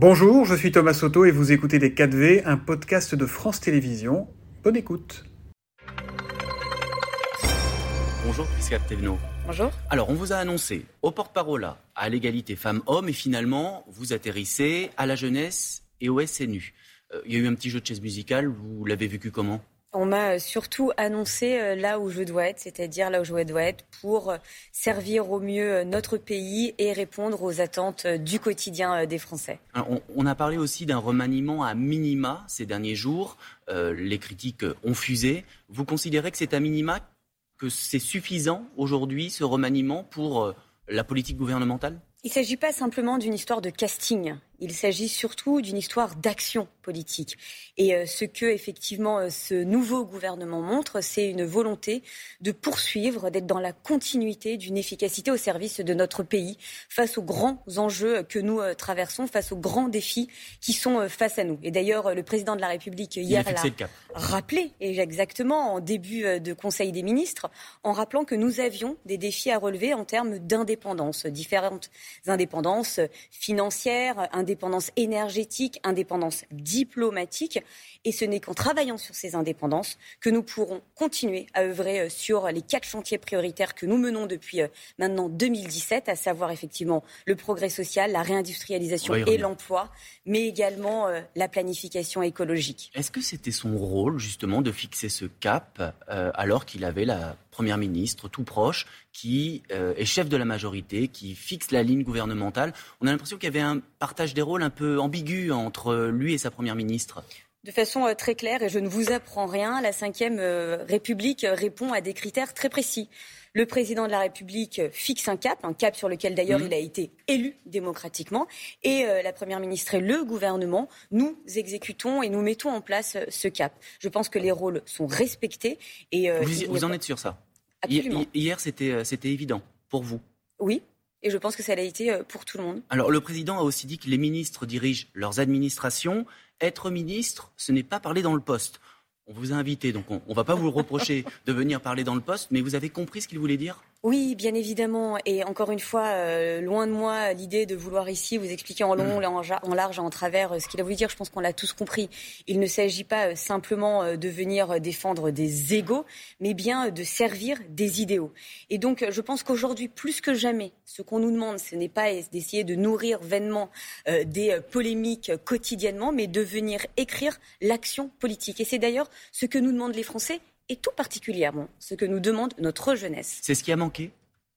Bonjour, je suis Thomas Soto et vous écoutez Les 4V, un podcast de France Télévisions. Bonne écoute. Bonjour Prisca Tevno. Bonjour. Alors, on vous a annoncé au porte-parole à l'égalité femmes-hommes et finalement, vous atterrissez à la jeunesse et au SNU. Euh, il y a eu un petit jeu de chaise musicale, vous l'avez vécu comment? On m'a euh, surtout annoncé euh, là où je dois être, c'est-à-dire là où je dois être pour servir au mieux notre pays et répondre aux attentes du quotidien des Français. on, a parlé aussi d'un remaniement à minima ces derniers jours. les critiques ont fusé. Vous considérez que c'est à minima, que c'est suffisant aujourd'hui ce remaniement pour la politique gouvernementale? Il ne s'agit pas simplement d'une histoire de casting. Il s'agit surtout d'une histoire d'action politique. Et euh, ce que effectivement euh, ce nouveau gouvernement montre, c'est une volonté de poursuivre, d'être dans la continuité d'une efficacité au service de notre pays face aux grands enjeux que nous euh, traversons, face aux grands défis qui sont face à nous. Et d'ailleurs, le président de la République hier l'a rappelé, et exactement en début de Conseil des ministres, en rappelant que nous avions des défis à relever en termes d'indépendance, différentes indépendances financières, indépendance énergétique, indépendance diplomatique. Et ce n'est qu'en travaillant sur ces indépendances que nous pourrons continuer à œuvrer euh, sur les quatre chantiers prioritaires que nous menons depuis euh, maintenant 2017, à savoir effectivement le progrès social, la réindustrialisation et l'emploi, mais également euh, la planification écologique. Est-ce que c'était son rôle justement de fixer ce cap alors qu'il avait la Première ministre tout proche qui est chef de la majorité, qui fixe la ligne gouvernementale On a l'impression qu'il y avait un partage des rôles un peu ambigu entre lui et sa Première ministre de façon euh, très claire, et je ne vous apprends rien, la Ve euh, République répond à des critères très précis. Le président de la République fixe un cap, un cap sur lequel d'ailleurs mmh. il a été élu démocratiquement, et euh, la Première ministre et le gouvernement, nous exécutons et nous mettons en place ce cap. Je pense que les rôles sont respectés. Et, vous, en êtes sûr ça? Absolument. Hier, c'était évident pour vous Oui, et je pense que ça l'a été pour tout le monde. Alors, le président a aussi dit que les ministres dirigent leurs administrations être ministre, ce n'est pas parler dans le poste. On vous a invité, donc on ne va pas vous reprocher de venir parler dans le poste, mais vous avez compris ce qu'il voulait dire? Oui, bien évidemment. Et encore une fois, euh, loin de moi l'idée de vouloir ici vous expliquer en long, mm. en, large, en travers euh, ce qu'il a voulu dire. Je pense qu'on l'a tous compris. Il ne s'agit pas euh, simplement de venir défendre des égaux, mais bien de servir des idéaux. Et donc, je pense qu'aujourd'hui, plus que jamais, ce qu'on nous demande, ce n'est pas d'essayer de nourrir vainement des polémiques quotidiennement, mais de venir écrire l'action politique. Et c'est d'ailleurs ce que nous demandent les Français et tout particulièrement ce que nous demande notre jeunesse. C'est ce qui a manqué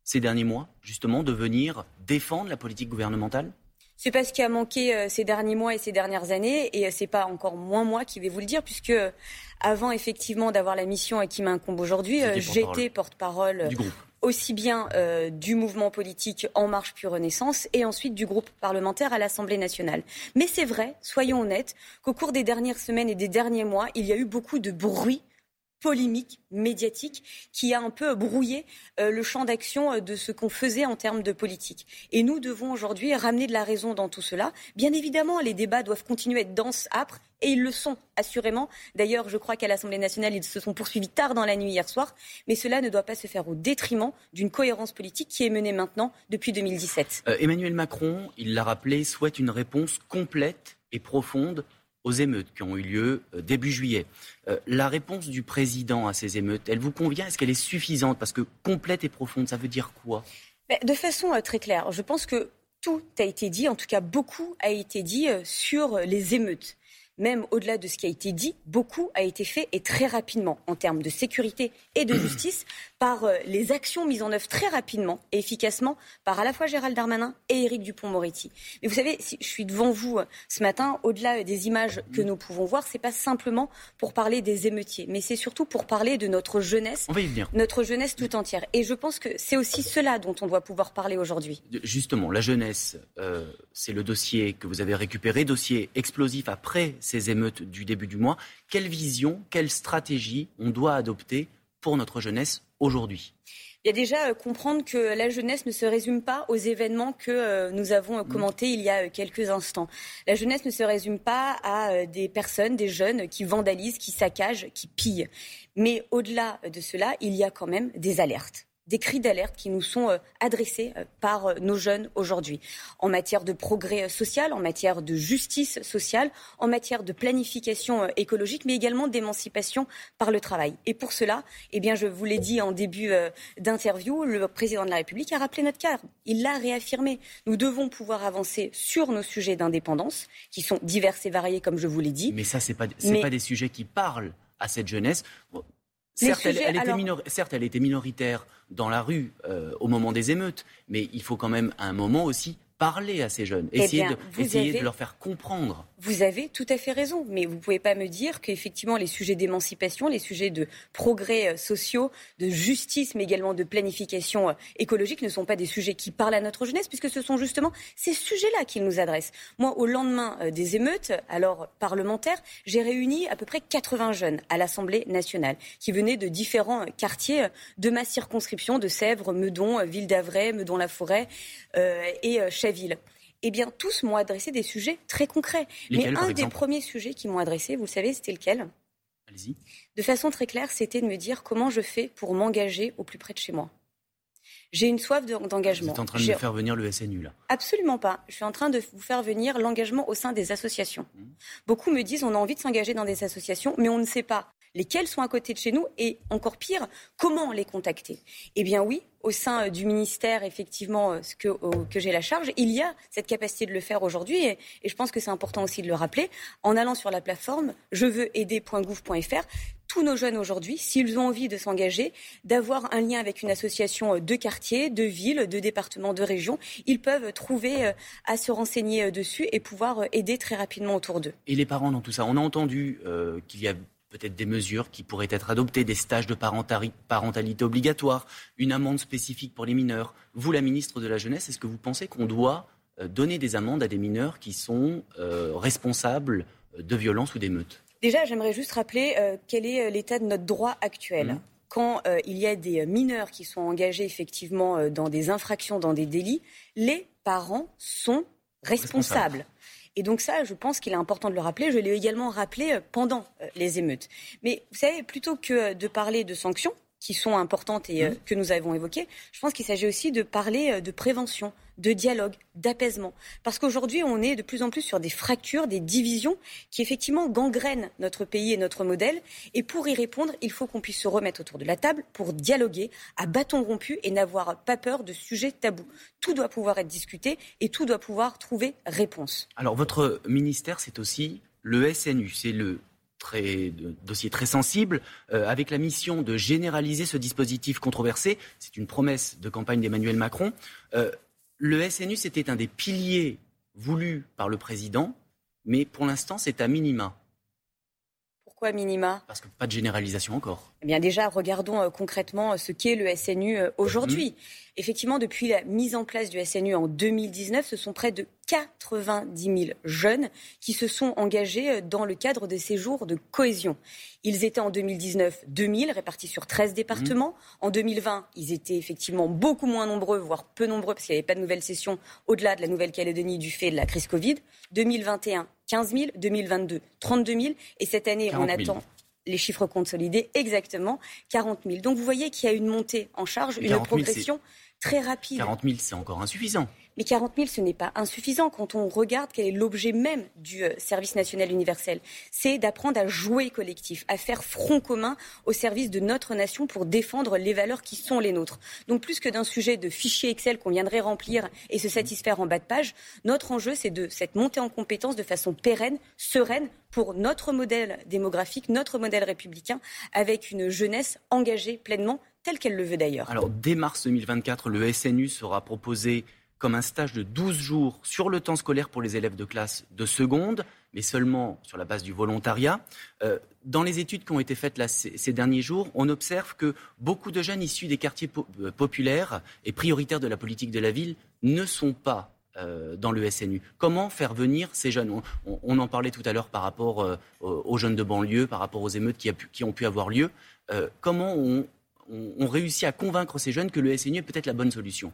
ces derniers mois, justement, de venir défendre la politique gouvernementale? C'est pas ce qui a manqué euh, ces derniers mois et ces dernières années, et euh, c'est pas encore moins moi qui vais vous le dire, puisque euh, avant effectivement d'avoir la mission qui m'incombe aujourd'hui, j'étais porte-parole aussi bien du mouvement politique En Marche puis Renaissance et ensuite du groupe parlementaire à l'Assemblée nationale. Mais c'est vrai, soyons honnêtes, qu'au cours des dernières semaines et des derniers mois, il y a eu beaucoup de bruit polémique médiatique qui a un peu brouillé euh, le champ d'action euh, de ce qu'on faisait en termes de politique. Et nous devons aujourd'hui ramener de la raison dans tout cela. Bien évidemment, les débats doivent continuer à être denses, âpres, et ils le sont, assurément. D'ailleurs, je crois qu'à l'Assemblée nationale, ils se sont poursuivis tard dans la nuit hier soir, mais cela ne doit pas se faire au détriment d'une cohérence politique qui est menée maintenant depuis 2017. Euh, Emmanuel Macron, il l'a rappelé, souhaite une réponse complète et profonde aux émeutes qui ont eu lieu euh, début juillet. Euh, la réponse du président à ces émeutes, elle vous convient? Est-ce qu'elle est suffisante? Parce que complète et profonde, ça veut dire quoi? De façon euh, très claire, je pense que tout a été dit, en tout cas beaucoup a été dit sur les émeutes même au-delà de ce qui a été dit, beaucoup a été fait et très rapidement en termes de sécurité et de justice par euh, les actions mises en œuvre très rapidement et efficacement par à la fois Gérald Darmanin et Éric Dupont-Moretti. Mais vous savez, si je suis devant vous euh, ce matin, au-delà euh, des images que nous pouvons voir, c'est pas simplement pour parler des émeutiers, mais c'est surtout pour parler de notre jeunesse, notre jeunesse tout entière. Et je pense que c'est aussi cela dont on doit pouvoir parler aujourd'hui. Justement, la jeunesse, c'est le dossier que vous avez récupéré, dossier explosif après ces émeutes du début du mois. Quelle vision, quelle stratégie on doit adopter pour notre jeunesse aujourd'hui? Il y a déjà euh, comprendre que la jeunesse ne se résume pas aux événements que euh, nous avons euh, commentés il y a quelques instants. La jeunesse ne se résume pas à des personnes, des jeunes qui vandalisent, qui saccagent, qui pillent. Mais au-delà de cela, il y a quand même des alertes des cris d'alerte qui nous sont euh, adressés euh, par euh, nos jeunes aujourd'hui, en matière de progrès social, en matière de justice sociale, en matière de planification écologique, mais également d'émancipation par le travail. Et pour cela, eh bien, je vous l'ai dit en début d'interview, le président de la République a rappelé notre cadre. Il l'a réaffirmé. Nous devons pouvoir avancer sur nos sujets d'indépendance, qui sont divers et variés, comme je vous l'ai dit. Mais ça, ce n'est pas, pas des sujets qui parlent à cette jeunesse. Certes, elle, était certes, elle était minoritaire dans la rue euh, au moment des émeutes, mais il faut quand même à un moment aussi parler à ces jeunes, eh essayer, de, de, leur faire comprendre. Vous avez tout à fait raison, mais vous ne pouvez pas me dire qu'effectivement les sujets d'émancipation, les sujets de progrès euh, sociaux, de justice, mais également de planification euh, écologique ne sont pas des sujets qui parlent à notre jeunesse, puisque ce sont justement ces sujets-là qu'ils nous adressent. Moi, au lendemain euh, des émeutes, alors parlementaires, j'ai réuni à peu près 80 jeunes à l'Assemblée nationale, qui venaient de différents quartiers de ma circonscription, de Sèvres, Meudon, Ville d'Avray, Meudon-la-Forêt et ville. Eh bien, tous m'ont adressé des sujets très concrets. Mais un des premiers sujets qui m'ont adressé, vous savez, c'était lequel? Allez-y. De façon très claire, c'était de me dire comment je fais pour m'engager au plus près de chez moi. J'ai une soif d'engagement. Vous êtes en train de me faire venir le SNU, là Absolument pas. Je suis en train de vous faire venir l'engagement au sein des associations. Mmh. Beaucoup me disent on a envie de s'engager dans des associations, mais on ne sait pas lesquels sont à côté de chez nous et encore pire, comment les contacter Eh bien oui, au sein euh, du ministère, effectivement, euh, que, j'ai la charge, il y a cette capacité de le faire aujourd'hui et, je pense que c'est important aussi de le rappeler. En allant sur la plateforme je veux aider.gouv.fr, tous nos jeunes aujourd'hui, s'ils ont envie de s'engager, d'avoir un lien avec une association euh, de quartier, de ville, de département, de région, ils peuvent trouver à se renseigner dessus et pouvoir aider très rapidement autour d'eux. Et les parents dans tout ça On a entendu qu'il y a peut-être des mesures qui pourraient être adoptées, des stages de parentalité obligatoire, une amende spécifique pour les mineurs. Vous, la ministre de la Jeunesse, est-ce que vous pensez qu'on doit euh, donner des amendes à des mineurs qui sont euh, responsables de violences ou d'émeutes? Déjà, j'aimerais juste rappeler euh, quel est l'état de notre droit actuel. Mmh. Quand il y a des mineurs qui sont engagés effectivement dans des infractions, dans des délits, les parents sont responsables. Et donc ça, je pense qu'il est important de le rappeler. Je l'ai également rappelé euh, pendant euh, les émeutes. Mais vous savez, plutôt que de parler de sanctions, qui sont importantes et euh, mmh. que nous avons évoquées, je pense qu'il s'agit aussi de parler de prévention, de dialogue, d'apaisement. Parce qu'aujourd'hui, on est de plus en plus sur des fractures, des divisions qui effectivement gangrènent notre pays et notre modèle. Et pour y répondre, il faut qu'on puisse se remettre autour de la table pour dialoguer à bâton rompu et n'avoir pas peur de sujets tabous. Tout doit pouvoir être discuté et tout doit pouvoir trouver réponse. Alors votre ministère, c'est aussi le SNU, c'est le dossier très sensible, euh, avec la mission de généraliser ce dispositif controversé. C'est une promesse de campagne d'Emmanuel Macron. Euh, le SNU, c'était un des piliers voulus par le président, mais pour l'instant, c'est à minima. Pourquoi minima Parce que pas de généralisation encore. Eh bien déjà, regardons euh, concrètement euh, ce qu'est le SNU euh, aujourd'hui. Mhm. Effectivement, depuis la mise en place du SNU en 2019, ce sont près de 90 000 jeunes qui se sont engagés dans le cadre des séjours de cohésion. Ils étaient en 2019 2000 répartis sur 13 départements. Mmh. En 2020, ils étaient effectivement beaucoup moins nombreux, voire peu nombreux, parce qu'il n'y avait pas de nouvelle session au-delà de la Nouvelle-Calédonie du fait de la crise Covid. 2021, 15 000. 2022, 32 000. Et cette année, on attend les chiffres consolidés exactement 40 000. Donc vous voyez qu'il y a une montée en charge, une progression très rapide. 40 000, c'est encore insuffisant. Mais 40 000, ce n'est pas insuffisant quand on regarde quel est l'objet même du euh, service national universel. C'est d'apprendre à jouer collectif, à faire front commun au service de notre nation pour défendre les valeurs qui sont les nôtres. Donc plus que d'un sujet de fichier Excel qu'on viendrait remplir et se satisfaire en bas de page, notre enjeu, c'est de cette montée en compétence de façon pérenne, sereine, pour notre modèle démographique, notre modèle républicain, avec une jeunesse engagée pleinement telle qu'elle le veut d'ailleurs. Alors, dès mars 2024, le SNU sera proposé comme un stage de 12 jours sur le temps scolaire pour les élèves de classe de seconde, mais seulement sur la base du volontariat. Euh, dans les études qui ont été faites ces, derniers jours, on observe que beaucoup de jeunes issus des quartiers euh, populaires et prioritaires de la politique de la ville ne sont pas euh, dans le SNU. Comment faire venir ces jeunes? On, en parlait tout à l'heure par rapport aux jeunes de banlieue, par rapport aux émeutes qui, qui ont pu avoir lieu. comment on, on, réussit à convaincre ces jeunes que le SNU est peut-être la bonne solution?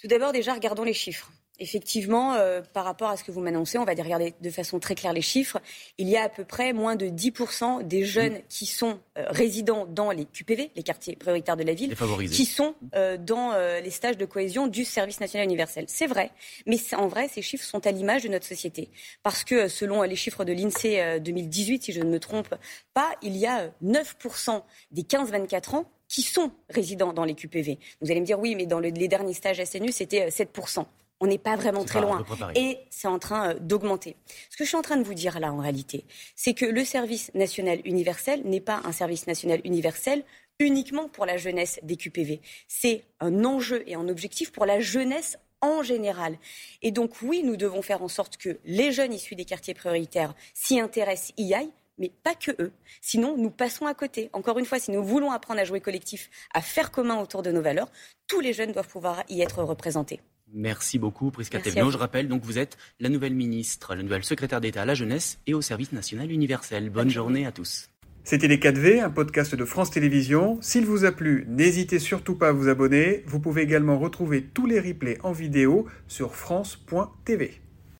Tout d'abord, déjà, regardons les chiffres. Effectivement, euh, par rapport à ce que vous m'annoncez, on va regarder de façon très claire les chiffres. Il y a à peu près moins de 10% des jeunes qui sont euh, résidents dans les QPV, les quartiers prioritaires de la ville, qui sont euh, dans les stages de cohésion du service national universel. C'est vrai, mais en vrai, ces chiffres sont à l'image de notre société. Parce que selon les chiffres de l'INSEE 2018, si je ne me trompe pas, il y a 9% des 15-24 ans qui sont résidents dans les QPV. Vous allez me dire, oui, mais dans les derniers stages SNU, c'était 7% on n'est pas vraiment très loin. Et c'est en train euh, d'augmenter. Ce que je suis en train de vous dire là, en réalité, c'est que le service national universel n'est pas un service national universel uniquement pour la jeunesse des QPV. C'est un enjeu et un objectif pour la jeunesse en général. Et donc oui, nous devons faire en sorte que les jeunes issus des quartiers prioritaires s'y intéressent, y aillent, mais pas que eux. Sinon, nous passons à côté. Encore une fois, si nous voulons apprendre à jouer collectif, à faire commun autour de nos valeurs, tous les jeunes doivent pouvoir y être représentés. Merci beaucoup, Prisca Thévenot. Je rappelle, donc, vous êtes la nouvelle ministre, la nouvelle secrétaire d'État à la jeunesse et au service national universel. Bonne journée à tous. C'était Les 4V, un podcast de France Télévisions. S'il vous a plu, n'hésitez surtout pas à vous abonner. Vous pouvez également retrouver tous les replays en vidéo sur France.tv.